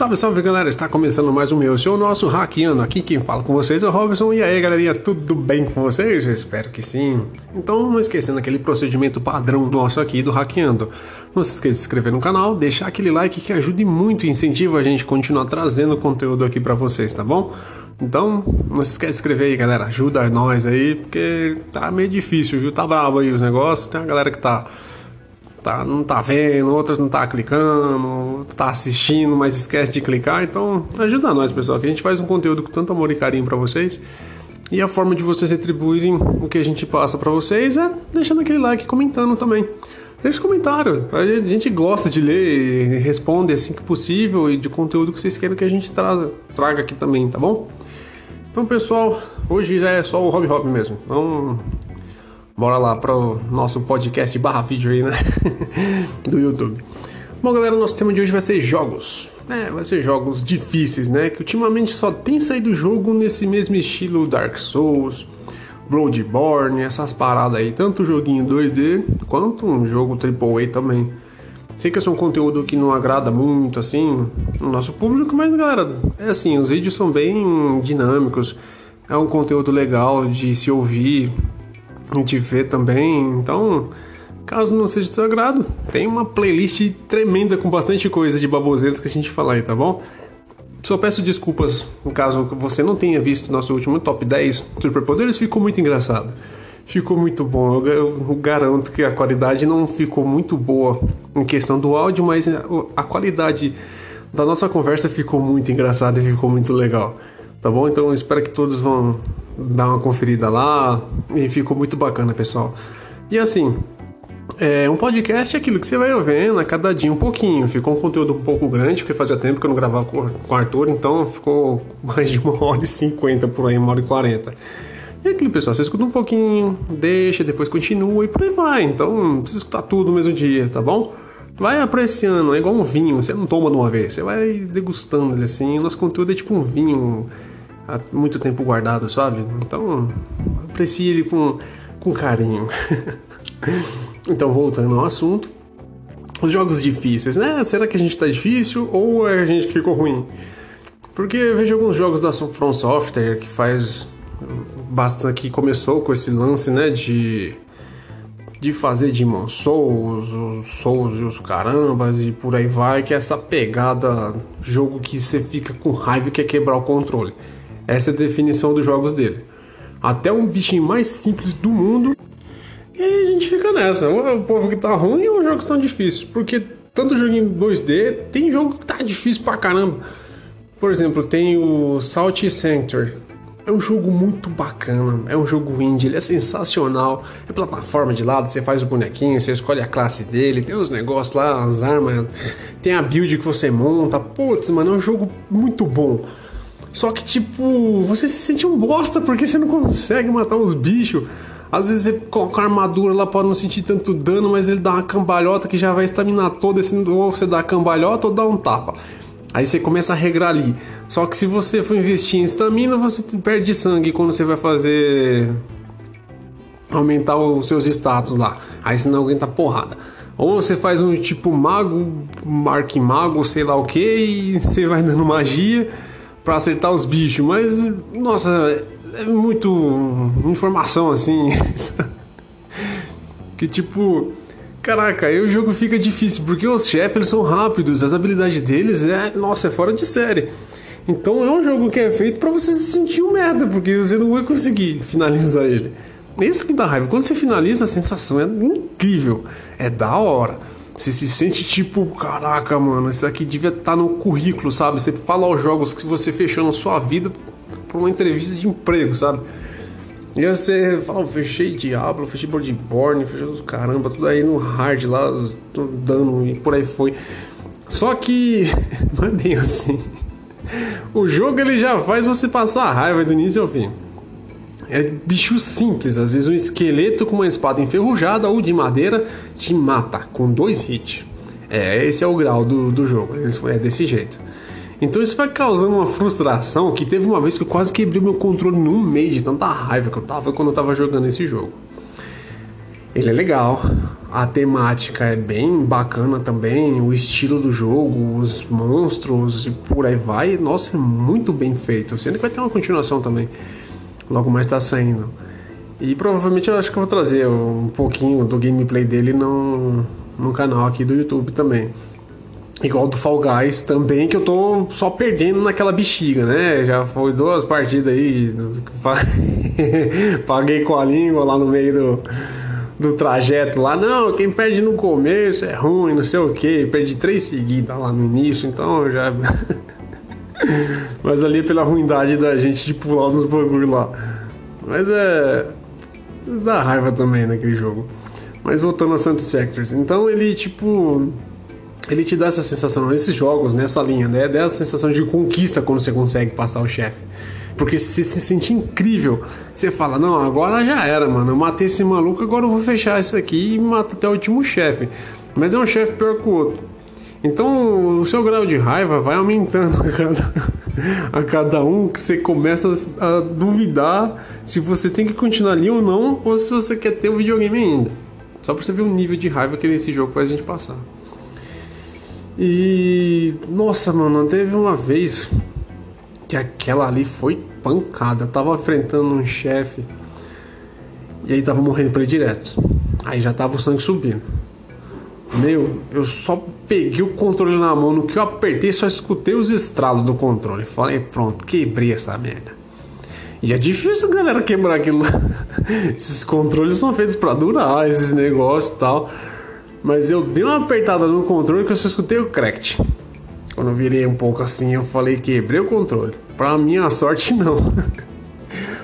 Salve, salve galera, está começando mais um meu, seu nosso Hackeando. Aqui quem fala com vocês é o Robson. E aí galerinha, tudo bem com vocês? Eu espero que sim. Então, não esquecendo aquele procedimento padrão nosso aqui do Hackeando. Não se esqueça de se inscrever no canal, deixar aquele like que ajude muito e incentiva a gente a continuar trazendo conteúdo aqui para vocês, tá bom? Então, não se esqueça de inscrever aí, galera. Ajuda nós aí, porque tá meio difícil, viu? Tá bravo aí os negócios. Tem a galera que tá tá, não tá vendo, outras não tá clicando, tá assistindo, mas esquece de clicar. Então, ajuda nós, pessoal, que a gente faz um conteúdo com tanto amor e carinho para vocês. E a forma de vocês retribuírem o que a gente passa para vocês é deixando aquele like, comentando também. Deixa comentário. A gente gosta de ler e responde assim que possível e de conteúdo que vocês querem que a gente traga, traga aqui também, tá bom? Então, pessoal, hoje é só o hobby hobby mesmo. Então, Bora lá para o nosso podcast barra vídeo aí, né? Do YouTube. Bom, galera, nosso tema de hoje vai ser jogos. É, vai ser jogos difíceis, né? Que ultimamente só tem saído jogo nesse mesmo estilo Dark Souls, Bloodborne, essas paradas aí. Tanto joguinho 2D quanto um jogo AAA também. Sei que esse é um conteúdo que não agrada muito, assim, o nosso público, mas, galera, é assim, os vídeos são bem dinâmicos. É um conteúdo legal de se ouvir, gente vê também. Então, caso não seja do seu agrado, tem uma playlist tremenda com bastante coisa de baboseiras que a gente fala aí, tá bom? Só peço desculpas caso você não tenha visto nosso último top 10 superpoderes, ficou muito engraçado. Ficou muito bom. Eu, garanto que a qualidade não ficou muito boa em questão do áudio, mas a qualidade da nossa conversa ficou muito engraçada e ficou muito legal. Tá bom? Então espero que todos vão dar uma conferida lá e ficou muito bacana, pessoal. E assim, é, um podcast é aquilo que você vai vendo a cada dia um pouquinho. Ficou um conteúdo um pouco grande, porque fazia tempo que eu não gravava com o Arthur, então ficou mais de uma hora e cinquenta por aí, uma hora e quarenta. E é aquilo, pessoal, você escuta um pouquinho, deixa, depois continua e por aí vai. Então, não precisa escutar tudo no mesmo dia, tá bom? Vai apreciando, é igual um vinho, você não toma de uma vez, você vai degustando ele assim. O nosso conteúdo é tipo um vinho há muito tempo guardado, sabe? Então, aprecie ele com, com carinho. então, voltando ao assunto, os jogos difíceis, né? Será que a gente tá difícil ou é a gente que ficou ruim? Porque vejo alguns jogos da From Software que faz bastante que começou com esse lance, né, de de fazer Demon Souls, os Souls e os carambas e por aí vai, que é essa pegada jogo que você fica com raiva e quer quebrar o controle. Essa é a definição dos jogos dele. Até um bichinho mais simples do mundo. E a gente fica nessa. O povo que tá ruim ou os jogos estão difíceis. Porque tanto em 2D, tem jogo que tá difícil pra caramba. Por exemplo, tem o Salt Center. É um jogo muito bacana, é um jogo indie, ele é sensacional. É plataforma de lado, você faz o bonequinho, você escolhe a classe dele, tem os negócios lá, as armas, tem a build que você monta. Putz, mano, é um jogo muito bom. Só que, tipo, você se sente um bosta porque você não consegue matar os bichos. Às vezes você coloca a armadura lá para não sentir tanto dano, mas ele dá uma cambalhota que já vai estaminar toda, assim, ou você dá a cambalhota ou dá um tapa. Aí você começa a regrar ali. Só que se você for investir em estamina, você perde sangue quando você vai fazer. aumentar os seus status lá. Aí você não aguenta porrada. Ou você faz um tipo mago, mago, sei lá o que, e você vai dando magia para acertar os bichos, mas nossa, é muito informação assim. que tipo, caraca, aí o jogo fica difícil porque os chefes são rápidos, as habilidades deles é, nossa, é fora de série. Então é um jogo que é feito para você se sentir um merda, porque você não vai conseguir finalizar ele. Isso que dá raiva. Quando você finaliza, a sensação é incrível. É da hora. Você se sente tipo, caraca, mano, isso aqui devia estar tá no currículo, sabe? Você fala os jogos que você fechou na sua vida para uma entrevista de emprego, sabe? E aí você fala, fechei Diablo, fechei Bloodborne, fechei os caramba, tudo aí no hard lá, dando e por aí foi. Só que não é bem assim. O jogo ele já faz você passar a raiva do início ao fim. É bicho simples, às vezes um esqueleto com uma espada enferrujada ou de madeira te mata com dois hits. É, esse é o grau do, do jogo, é desse jeito. Então isso vai causando uma frustração que teve uma vez que eu quase quebrei meu controle num mês de tanta raiva que eu tava quando eu tava jogando esse jogo. Ele é legal, a temática é bem bacana também, o estilo do jogo, os monstros e por aí vai. Nossa, é muito bem feito. Sendo que vai ter uma continuação também. Logo mais tá saindo. E provavelmente eu acho que eu vou trazer um pouquinho do gameplay dele no, no canal aqui do YouTube também. Igual do Fall Guys também, que eu tô só perdendo naquela bexiga, né? Já foi duas partidas aí. Paguei com a língua lá no meio do do trajeto lá, não, quem perde no começo é ruim, não sei o que, perdi três seguidas lá no início, então já. Mas ali é pela ruindade da gente de pular nos bagulho lá. Mas é. dá raiva também naquele jogo. Mas voltando a Santos Sectors, então ele tipo. Ele te dá essa sensação, nesses jogos, nessa linha, né? Dá essa sensação de conquista quando você consegue passar o chefe. Porque você se sente incrível. Você fala, não, agora já era, mano. Eu matei esse maluco, agora eu vou fechar isso aqui e mato até o último chefe. Mas é um chefe pior que o outro. Então o seu grau de raiva vai aumentando a cada, a cada um que você começa a duvidar se você tem que continuar ali ou não, ou se você quer ter o videogame ainda. Só pra você ver o nível de raiva que esse jogo faz a gente passar. E. Nossa, mano, teve uma vez que aquela ali foi pancada. Eu tava enfrentando um chefe e aí tava morrendo pra ele direto. Aí já tava o sangue subindo. Meu, eu só peguei o controle na mão, no que eu apertei, só escutei os estralos do controle. Falei, pronto, quebrei essa merda. E é difícil, galera, quebrar aquilo. esses controles são feitos para durar, esses negócios e tal. Mas eu dei uma apertada no controle que eu só escutei o cracked. Quando eu virei um pouco assim, eu falei quebrei o controle. Pra minha sorte, não.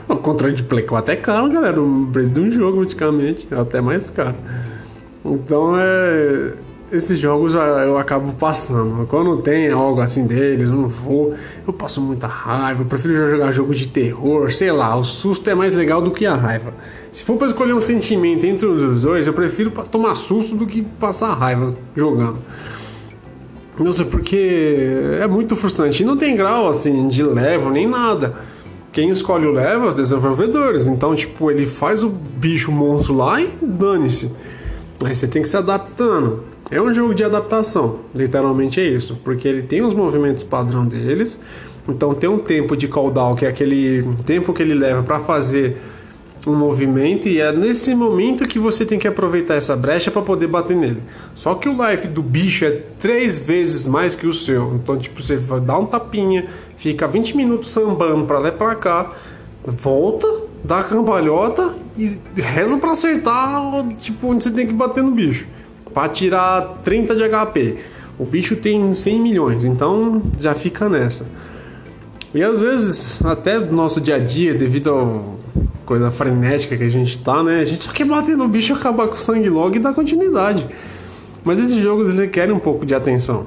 o controle de Play 4 é caro, galera. O preço de um jogo, praticamente. É até mais caro. Então, é... Esses jogos eu acabo passando. Quando tem algo assim deles, eu não vou. Eu passo muita raiva. Eu prefiro jogar jogo de terror. Sei lá, o susto é mais legal do que a raiva. Se for para escolher um sentimento entre os dois, eu prefiro tomar susto do que passar raiva jogando. Não sei porque é muito frustrante. E não tem grau assim de level nem nada. Quem escolhe o level é os desenvolvedores. Então, tipo, ele faz o bicho monstro lá e dane-se. Aí você tem que se adaptando. É um jogo de adaptação, literalmente é isso, porque ele tem os movimentos padrão deles. Então tem um tempo de cooldown, que é aquele tempo que ele leva para fazer um movimento e é nesse momento que você tem que aproveitar essa brecha para poder bater nele. Só que o life do bicho é três vezes mais que o seu. Então, tipo, você vai dar um tapinha, fica 20 minutos sambando para lá e pra cá, volta, dá a cambalhota e reza para acertar, tipo, onde você tem que bater no bicho. Para tirar 30 de HP. O bicho tem 100 milhões, então já fica nessa. E às vezes, até no nosso dia a dia, devido ao coisa frenética que a gente tá, né? A gente só quer bater no bicho, acabar com o sangue logo e dar continuidade. Mas esses jogos requerem um pouco de atenção.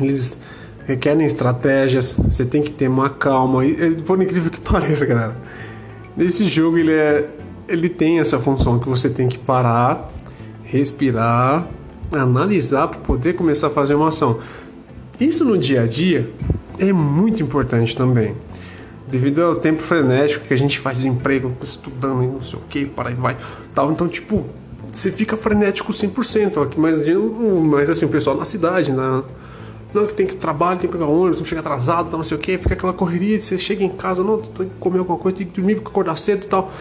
Eles requerem estratégias, você tem que ter uma calma. E, por incrível que pareça, galera, esse jogo ele é ele tem essa função que você tem que parar, respirar, analisar para poder começar a fazer uma ação. Isso no dia a dia é muito importante também devido ao tempo frenético que a gente faz de emprego, estudando e não sei o que, para e vai, tal. Então, tipo, você fica frenético 100%. Aqui, mas, mas assim, o pessoal na cidade, na, não, que tem que trabalhar, tem que pegar ônibus, tem que chegar atrasado, não sei o que, fica aquela correria, você chega em casa, não, tem que comer alguma coisa, tem que dormir, tem que acordar cedo e tal.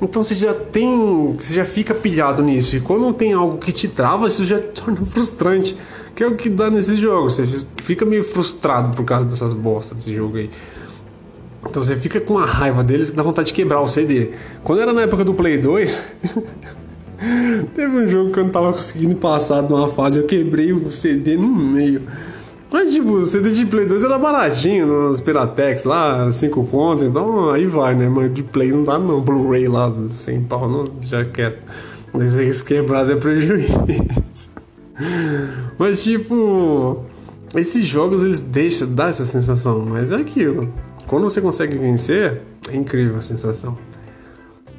Então você já tem, você já fica pilhado nisso. E quando tem algo que te trava, isso já torna frustrante. Que é o que dá nesses jogos. Você fica meio frustrado por causa dessas bostas desse jogo aí. Então você fica com a raiva deles que dá vontade de quebrar o CD. Quando era na época do Play 2, teve um jogo que eu não tava conseguindo passar de uma fase, eu quebrei o CD no meio. Mas tipo, o CD de Play 2 era baratinho nas Piratex lá, 5 conto, então aí vai, né? Mas de Play não dá não, Blu-ray lá, sem pau, não, já quieto. Mas isso quebrado é prejuízo. Mas tipo, esses jogos eles deixam, dá essa sensação, mas é aquilo. Quando você consegue vencer, é incrível a sensação.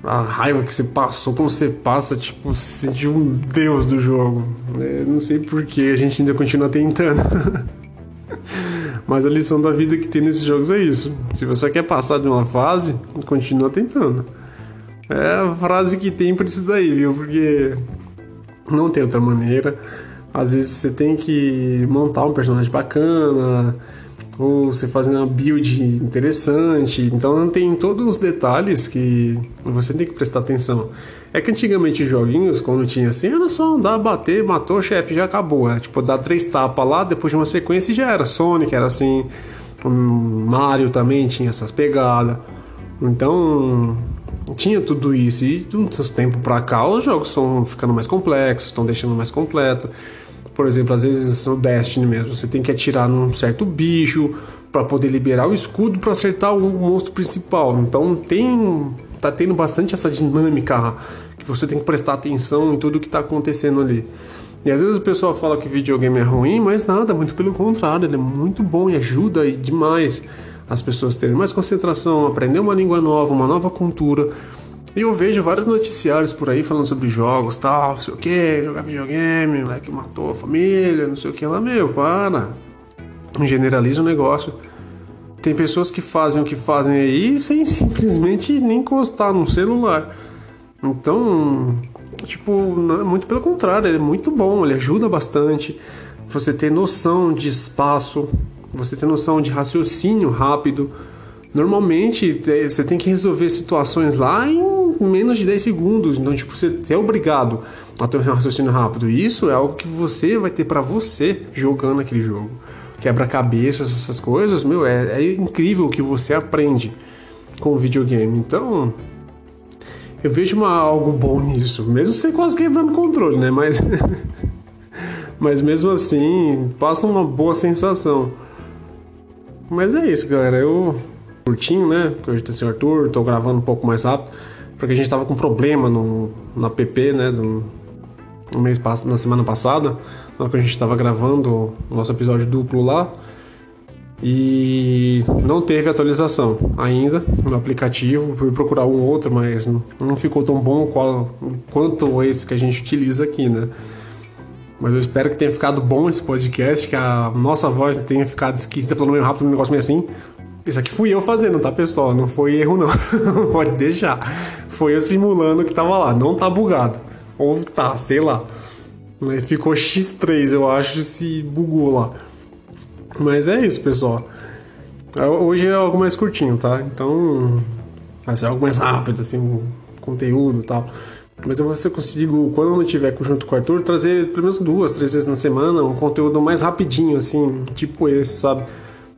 A raiva que você passou, quando você passa, tipo, se sente um deus do jogo. Eu não sei por que a gente ainda continua tentando. Mas a lição da vida que tem nesses jogos é isso. Se você quer passar de uma fase, continua tentando. É a frase que tem pra isso daí, viu? Porque não tem outra maneira. Às vezes você tem que montar um personagem bacana, ou você fazer uma build interessante. Então tem todos os detalhes que você tem que prestar atenção. É que antigamente os joguinhos, quando tinha assim, era só andar, bater, matou o chefe, já acabou. É, tipo, dar três tapas lá, depois de uma sequência já era. Sonic era assim, Mario também tinha essas pegadas. Então, tinha tudo isso. E de uns tempos pra cá, os jogos estão ficando mais complexos, estão deixando mais completo. Por exemplo, às vezes no Destiny mesmo, você tem que atirar num certo bicho para poder liberar o escudo para acertar o monstro principal. Então tem tá tendo bastante essa dinâmica que você tem que prestar atenção em tudo que está acontecendo ali. E às vezes o pessoal fala que videogame é ruim, mas nada, muito pelo contrário, ele é muito bom e ajuda demais as pessoas terem mais concentração, aprender uma língua nova, uma nova cultura. E eu vejo vários noticiários por aí falando sobre jogos, tal, não sei o que, jogar videogame, moleque matou a família, não sei o que lá, meu, para. Generaliza o negócio. Tem pessoas que fazem o que fazem aí sem simplesmente nem encostar no celular. Então, tipo, não, muito pelo contrário, ele é muito bom, ele ajuda bastante. Você ter noção de espaço, você ter noção de raciocínio rápido. Normalmente você tem que resolver situações lá em menos de 10 segundos. Então, tipo, você é obrigado a ter um raciocínio rápido. E isso é algo que você vai ter para você jogando aquele jogo. Quebra-cabeças, essas coisas, meu, é, é incrível o que você aprende com o videogame. Então, eu vejo uma, algo bom nisso. Mesmo você quase quebrando controle, né? Mas, mas mesmo assim, passa uma boa sensação. Mas é isso, galera. Eu curtinho, né? Porque hoje tem o Arthur, tô gravando um pouco mais rápido porque a gente estava com problema no, no app, né, do, no mês, na semana passada, na hora que a gente estava gravando o nosso episódio duplo lá, e não teve atualização ainda no aplicativo. Fui procurar um outro, mas não ficou tão bom qual, quanto esse que a gente utiliza aqui, né? Mas eu espero que tenha ficado bom esse podcast, que a nossa voz tenha ficado esquisita, falando meio rápido, um negócio meio assim. Isso aqui fui eu fazendo, tá, pessoal? Não foi erro, não. Pode deixar foi eu simulando que tava lá. Não tá bugado. Ou tá, sei lá. Ficou X3, eu acho, se bugou lá. Mas é isso, pessoal. É, hoje é algo mais curtinho, tá? Então vai ser algo mais rápido, assim, um conteúdo e tal. Mas eu vou ver se eu consigo, quando eu não tiver junto com o Arthur, trazer pelo menos duas, três vezes na semana um conteúdo mais rapidinho, assim, tipo esse, sabe?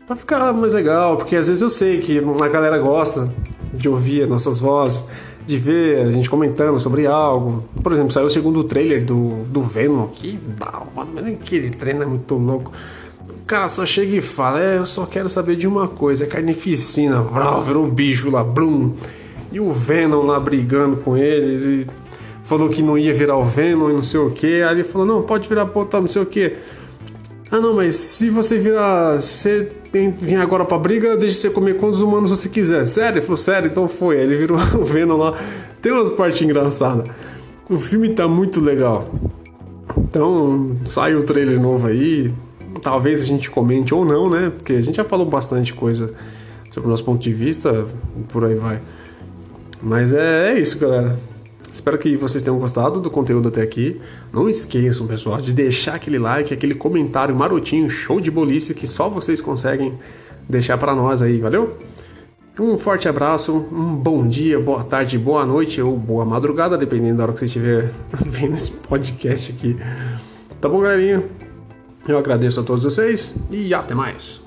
Pra ficar mais legal, porque às vezes eu sei que a galera gosta de ouvir nossas vozes de ver a gente comentando sobre algo. Por exemplo, saiu o segundo trailer do, do Venom, que hora, mas aquele trailer é muito louco. O cara só chega e fala: É, eu só quero saber de uma coisa: é carnificina. Vrau, virou um bicho lá, blum. E o Venom lá brigando com ele. ele falou que não ia virar o Venom e não sei o que. Aí ele falou: Não, pode virar botar não sei o que. Ah, não, mas se você virar. Se você vir agora pra briga, deixa você comer quantos humanos você quiser. Sério? Ele falou, sério? Então foi. Aí ele virou o Venom lá. Tem umas partes engraçadas. O filme tá muito legal. Então, sai o trailer novo aí. Talvez a gente comente ou não, né? Porque a gente já falou bastante coisa sobre o nosso ponto de vista. Por aí vai. Mas é, é isso, galera. Espero que vocês tenham gostado do conteúdo até aqui. Não esqueçam, pessoal, de deixar aquele like, aquele comentário marotinho, show de bolice que só vocês conseguem deixar para nós aí, valeu? Um forte abraço, um bom dia, boa tarde, boa noite ou boa madrugada, dependendo da hora que você estiver vendo esse podcast aqui. Tá bom, galerinha? Eu agradeço a todos vocês e até mais.